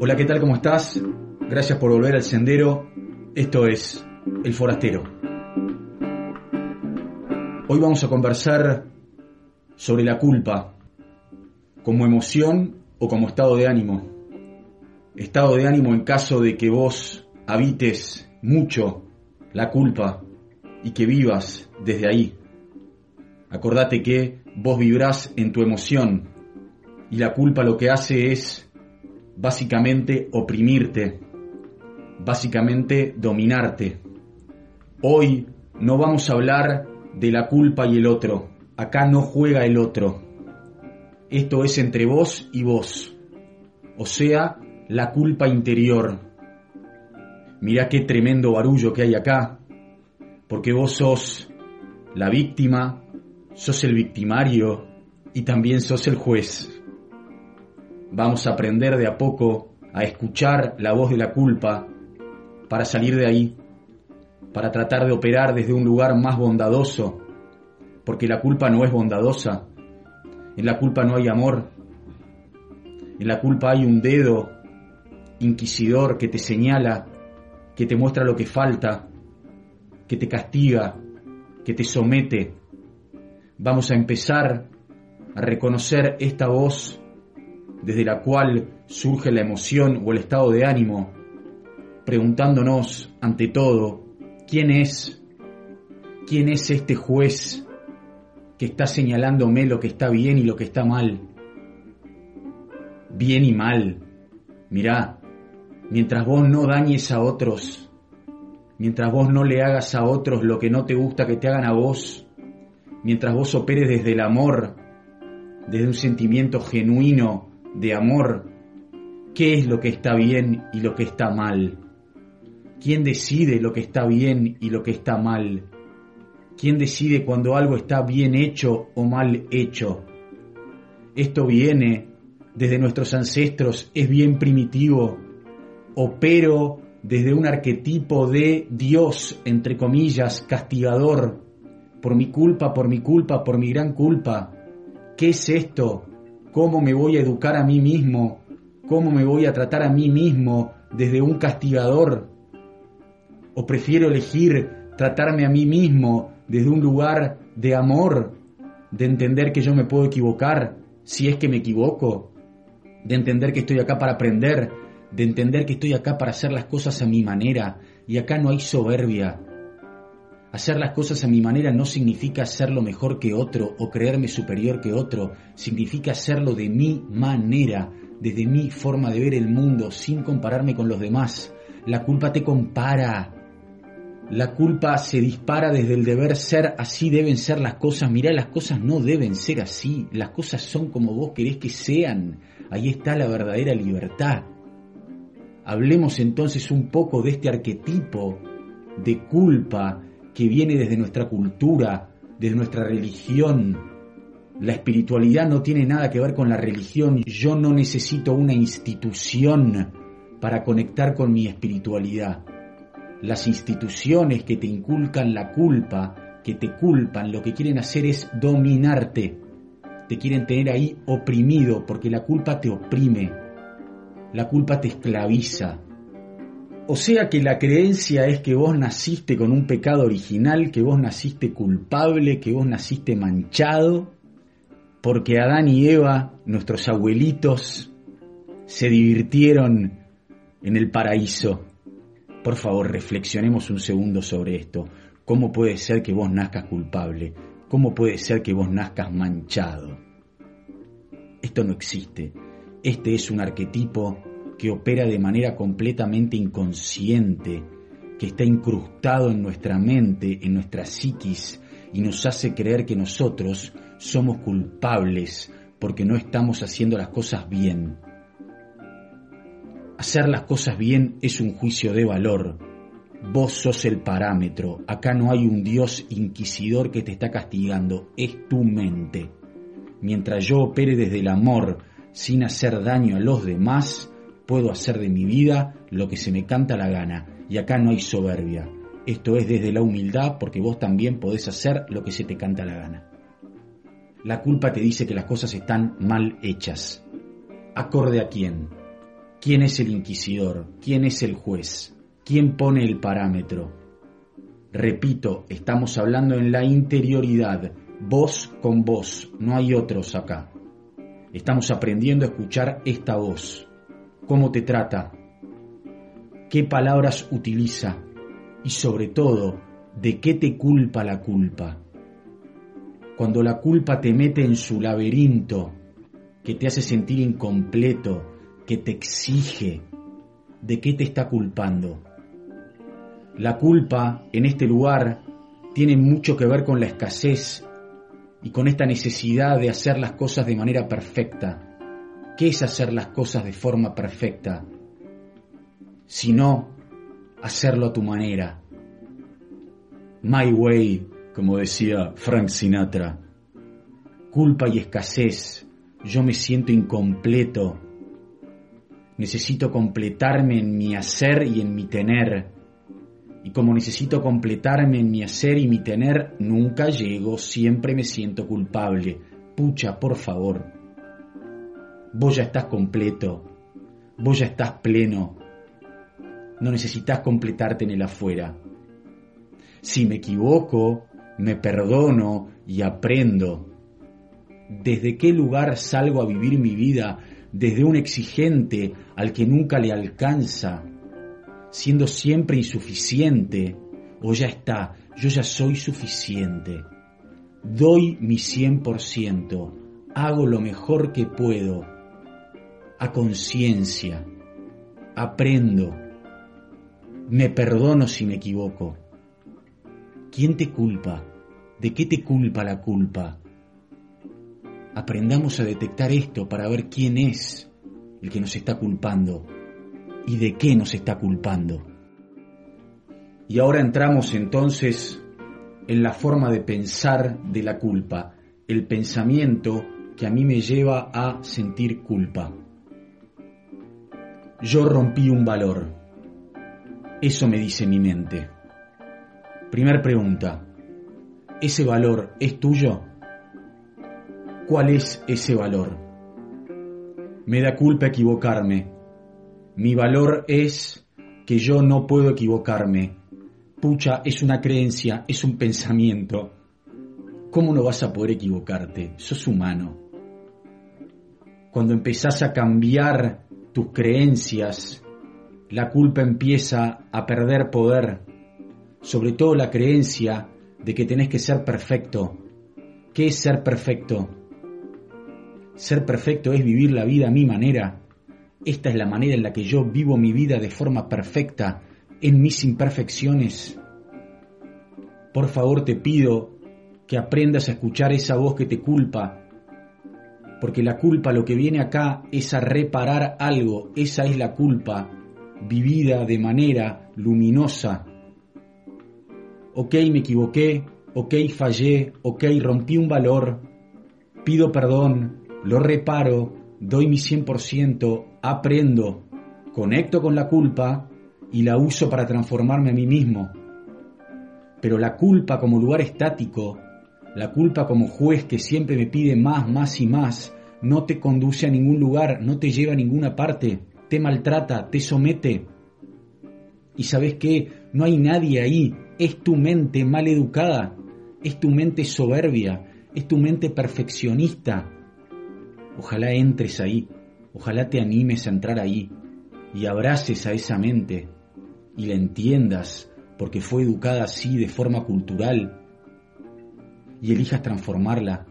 Hola, ¿qué tal? ¿Cómo estás? Gracias por volver al sendero. Esto es El Forastero. Hoy vamos a conversar sobre la culpa, como emoción o como estado de ánimo. Estado de ánimo en caso de que vos habites mucho la culpa y que vivas desde ahí. Acordate que vos vibrás en tu emoción y la culpa lo que hace es básicamente oprimirte, básicamente dominarte. Hoy no vamos a hablar de la culpa y el otro. Acá no juega el otro. Esto es entre vos y vos. O sea, la culpa interior. Mirá qué tremendo barullo que hay acá. Porque vos sos la víctima, sos el victimario y también sos el juez. Vamos a aprender de a poco a escuchar la voz de la culpa para salir de ahí, para tratar de operar desde un lugar más bondadoso, porque la culpa no es bondadosa, en la culpa no hay amor, en la culpa hay un dedo inquisidor que te señala, que te muestra lo que falta, que te castiga, que te somete. Vamos a empezar a reconocer esta voz desde la cual surge la emoción o el estado de ánimo, preguntándonos ante todo, ¿quién es? ¿Quién es este juez que está señalándome lo que está bien y lo que está mal? Bien y mal. Mirá, mientras vos no dañes a otros, mientras vos no le hagas a otros lo que no te gusta que te hagan a vos, mientras vos operes desde el amor, desde un sentimiento genuino de amor, qué es lo que está bien y lo que está mal. ¿Quién decide lo que está bien y lo que está mal? ¿Quién decide cuando algo está bien hecho o mal hecho? Esto viene desde nuestros ancestros, es bien primitivo. Opero desde un arquetipo de Dios, entre comillas, castigador, por mi culpa, por mi culpa, por mi gran culpa. ¿Qué es esto? Cómo me voy a educar a mí mismo, cómo me voy a tratar a mí mismo desde un castigador, o prefiero elegir tratarme a mí mismo desde un lugar de amor, de entender que yo me puedo equivocar si es que me equivoco, de entender que estoy acá para aprender, de entender que estoy acá para hacer las cosas a mi manera, y acá no hay soberbia, Hacer las cosas a mi manera no significa hacerlo mejor que otro o creerme superior que otro, significa hacerlo de mi manera, desde mi forma de ver el mundo, sin compararme con los demás. La culpa te compara. La culpa se dispara desde el deber ser, así deben ser las cosas. Mirá, las cosas no deben ser así, las cosas son como vos querés que sean. Ahí está la verdadera libertad. Hablemos entonces un poco de este arquetipo de culpa que viene desde nuestra cultura, desde nuestra religión. La espiritualidad no tiene nada que ver con la religión. Yo no necesito una institución para conectar con mi espiritualidad. Las instituciones que te inculcan la culpa, que te culpan, lo que quieren hacer es dominarte. Te quieren tener ahí oprimido porque la culpa te oprime. La culpa te esclaviza. O sea que la creencia es que vos naciste con un pecado original, que vos naciste culpable, que vos naciste manchado, porque Adán y Eva, nuestros abuelitos, se divirtieron en el paraíso. Por favor, reflexionemos un segundo sobre esto. ¿Cómo puede ser que vos nazcas culpable? ¿Cómo puede ser que vos nazcas manchado? Esto no existe. Este es un arquetipo que opera de manera completamente inconsciente, que está incrustado en nuestra mente, en nuestra psiquis, y nos hace creer que nosotros somos culpables porque no estamos haciendo las cosas bien. Hacer las cosas bien es un juicio de valor. Vos sos el parámetro. Acá no hay un Dios inquisidor que te está castigando. Es tu mente. Mientras yo opere desde el amor, sin hacer daño a los demás, puedo hacer de mi vida lo que se me canta la gana. Y acá no hay soberbia. Esto es desde la humildad porque vos también podés hacer lo que se te canta la gana. La culpa te dice que las cosas están mal hechas. ¿Acorde a quién? ¿Quién es el inquisidor? ¿Quién es el juez? ¿Quién pone el parámetro? Repito, estamos hablando en la interioridad, voz con voz, no hay otros acá. Estamos aprendiendo a escuchar esta voz. ¿Cómo te trata? ¿Qué palabras utiliza? Y sobre todo, ¿de qué te culpa la culpa? Cuando la culpa te mete en su laberinto, que te hace sentir incompleto, que te exige, ¿de qué te está culpando? La culpa en este lugar tiene mucho que ver con la escasez y con esta necesidad de hacer las cosas de manera perfecta. ¿Qué es hacer las cosas de forma perfecta? Sino hacerlo a tu manera. My way, como decía Frank Sinatra. Culpa y escasez. Yo me siento incompleto. Necesito completarme en mi hacer y en mi tener. Y como necesito completarme en mi hacer y mi tener, nunca llego, siempre me siento culpable. Pucha, por favor. Vos ya estás completo. Vos ya estás pleno. No necesitas completarte en el afuera. Si me equivoco, me perdono y aprendo. ¿Desde qué lugar salgo a vivir mi vida? Desde un exigente al que nunca le alcanza, siendo siempre insuficiente, o ya está, yo ya soy suficiente. Doy mi 100%, hago lo mejor que puedo, a conciencia, aprendo, me perdono si me equivoco ¿Quién te culpa? ¿De qué te culpa la culpa? Aprendamos a detectar esto para ver quién es el que nos está culpando y de qué nos está culpando. Y ahora entramos entonces en la forma de pensar de la culpa, el pensamiento que a mí me lleva a sentir culpa. Yo rompí un valor. Eso me dice mi mente. Primer pregunta. ¿Ese valor es tuyo? ¿Cuál es ese valor? Me da culpa equivocarme. Mi valor es que yo no puedo equivocarme. Pucha, es una creencia, es un pensamiento. ¿Cómo no vas a poder equivocarte? Sos humano. Cuando empezás a cambiar tus creencias, la culpa empieza a perder poder sobre todo la creencia de que tenés que ser perfecto. ¿Qué es ser perfecto? Ser perfecto es vivir la vida a mi manera. Esta es la manera en la que yo vivo mi vida de forma perfecta, en mis imperfecciones. Por favor te pido que aprendas a escuchar esa voz que te culpa, porque la culpa lo que viene acá es a reparar algo, esa es la culpa, vivida de manera luminosa, ok, me equivoqué, ok, fallé, ok, rompí un valor, pido perdón, lo reparo, doy mi 100%, aprendo, conecto con la culpa y la uso para transformarme a mí mismo. Pero la culpa como lugar estático, la culpa como juez que siempre me pide más, más y más, no te conduce a ningún lugar, no te lleva a ninguna parte, te maltrata, te somete. Y sabes qué, no hay nadie ahí es tu mente mal educada, es tu mente soberbia, es tu mente perfeccionista. Ojalá entres ahí, ojalá te animes a entrar ahí y abraces a esa mente y la entiendas porque fue educada así de forma cultural y elijas transformarla.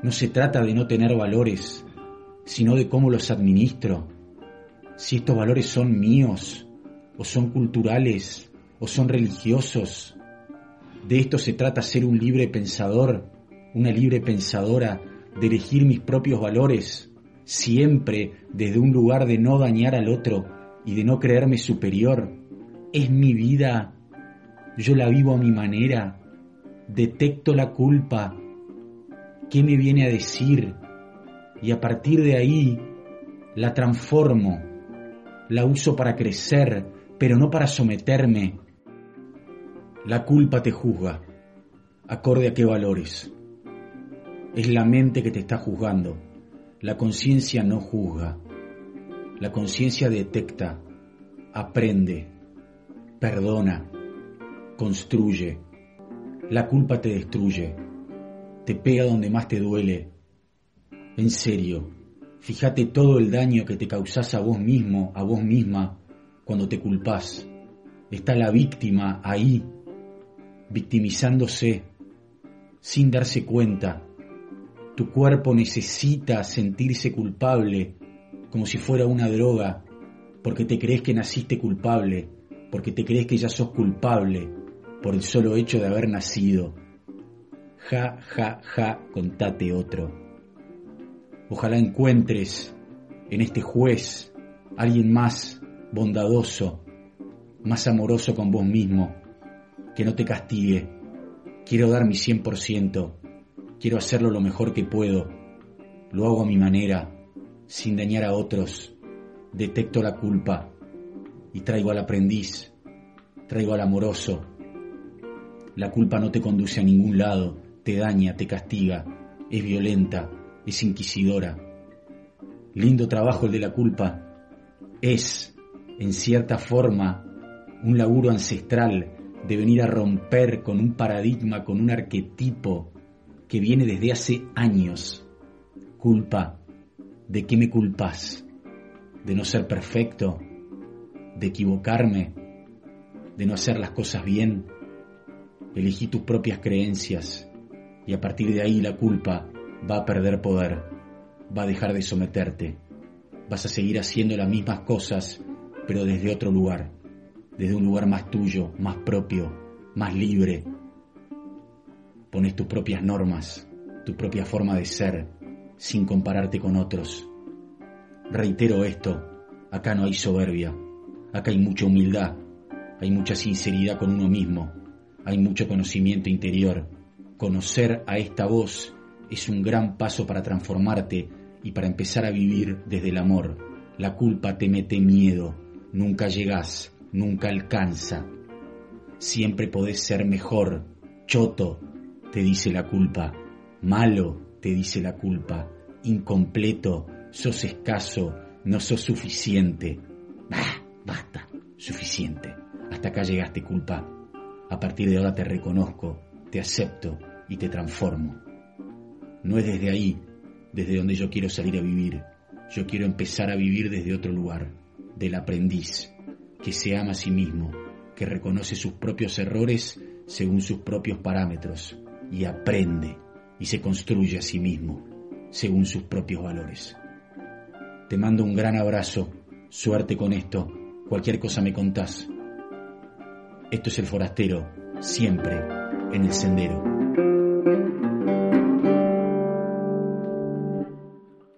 No se trata de no tener valores, sino de cómo los administro. Si estos valores son míos o son culturales o son religiosos. De esto se trata ser un libre pensador, una libre pensadora, de elegir mis propios valores, siempre desde un lugar de no dañar al otro y de no creerme superior. Es mi vida, yo la vivo a mi manera, detecto la culpa, qué me viene a decir y a partir de ahí la transformo, la uso para crecer, pero no para someterme, la culpa te juzga, acorde a qué valores. Es la mente que te está juzgando. La conciencia no juzga. La conciencia detecta, aprende, perdona, construye. La culpa te destruye, te pega donde más te duele. En serio, fíjate todo el daño que te causás a vos mismo, a vos misma, cuando te culpás. Está la víctima ahí, victimizándose, sin darse cuenta. Tu cuerpo necesita sentirse culpable, como si fuera una droga, porque te crees que naciste culpable, porque te crees que ya sos culpable por el solo hecho de haber nacido. Ja, ja, ja, contate otro. Ojalá encuentres en este juez alguien más bondadoso, más amoroso con vos mismo, que no te castigue. Quiero dar mi 100%, quiero hacerlo lo mejor que puedo, lo hago a mi manera, sin dañar a otros, detecto la culpa y traigo al aprendiz, traigo al amoroso. La culpa no te conduce a ningún lado, te daña, te castiga, es violenta, es inquisidora. Lindo trabajo el de la culpa. Es, en cierta forma, un laburo ancestral de venir a romper con un paradigma, con un arquetipo que viene desde hace años. Culpa, ¿de qué me culpas? ¿De no ser perfecto? ¿De equivocarme? ¿De no hacer las cosas bien? Elegí tus propias creencias y a partir de ahí la culpa va a perder poder, va a dejar de someterte, vas a seguir haciendo las mismas cosas pero desde otro lugar desde un lugar más tuyo, más propio, más libre. Pones tus propias normas, tu propia forma de ser, sin compararte con otros. Reitero esto, acá no hay soberbia, acá hay mucha humildad, hay mucha sinceridad con uno mismo, hay mucho conocimiento interior. Conocer a esta voz es un gran paso para transformarte y para empezar a vivir desde el amor. La culpa te mete miedo, nunca llegas, nunca alcanza. Siempre podés ser mejor. Choto, te dice la culpa. Malo, te dice la culpa. Incompleto, sos escaso, no sos suficiente. Bah, basta, suficiente. Hasta acá llegaste culpa. A partir de ahora te reconozco, te acepto y te transformo. No es desde ahí, desde donde yo quiero salir a vivir. Yo quiero empezar a vivir desde otro lugar, del aprendiz, que se ama a sí mismo, que reconoce sus propios errores según sus propios parámetros y aprende y se construye a sí mismo según sus propios valores. Te mando un gran abrazo, suerte con esto, cualquier cosa me contás. Esto es el forastero, siempre en el sendero.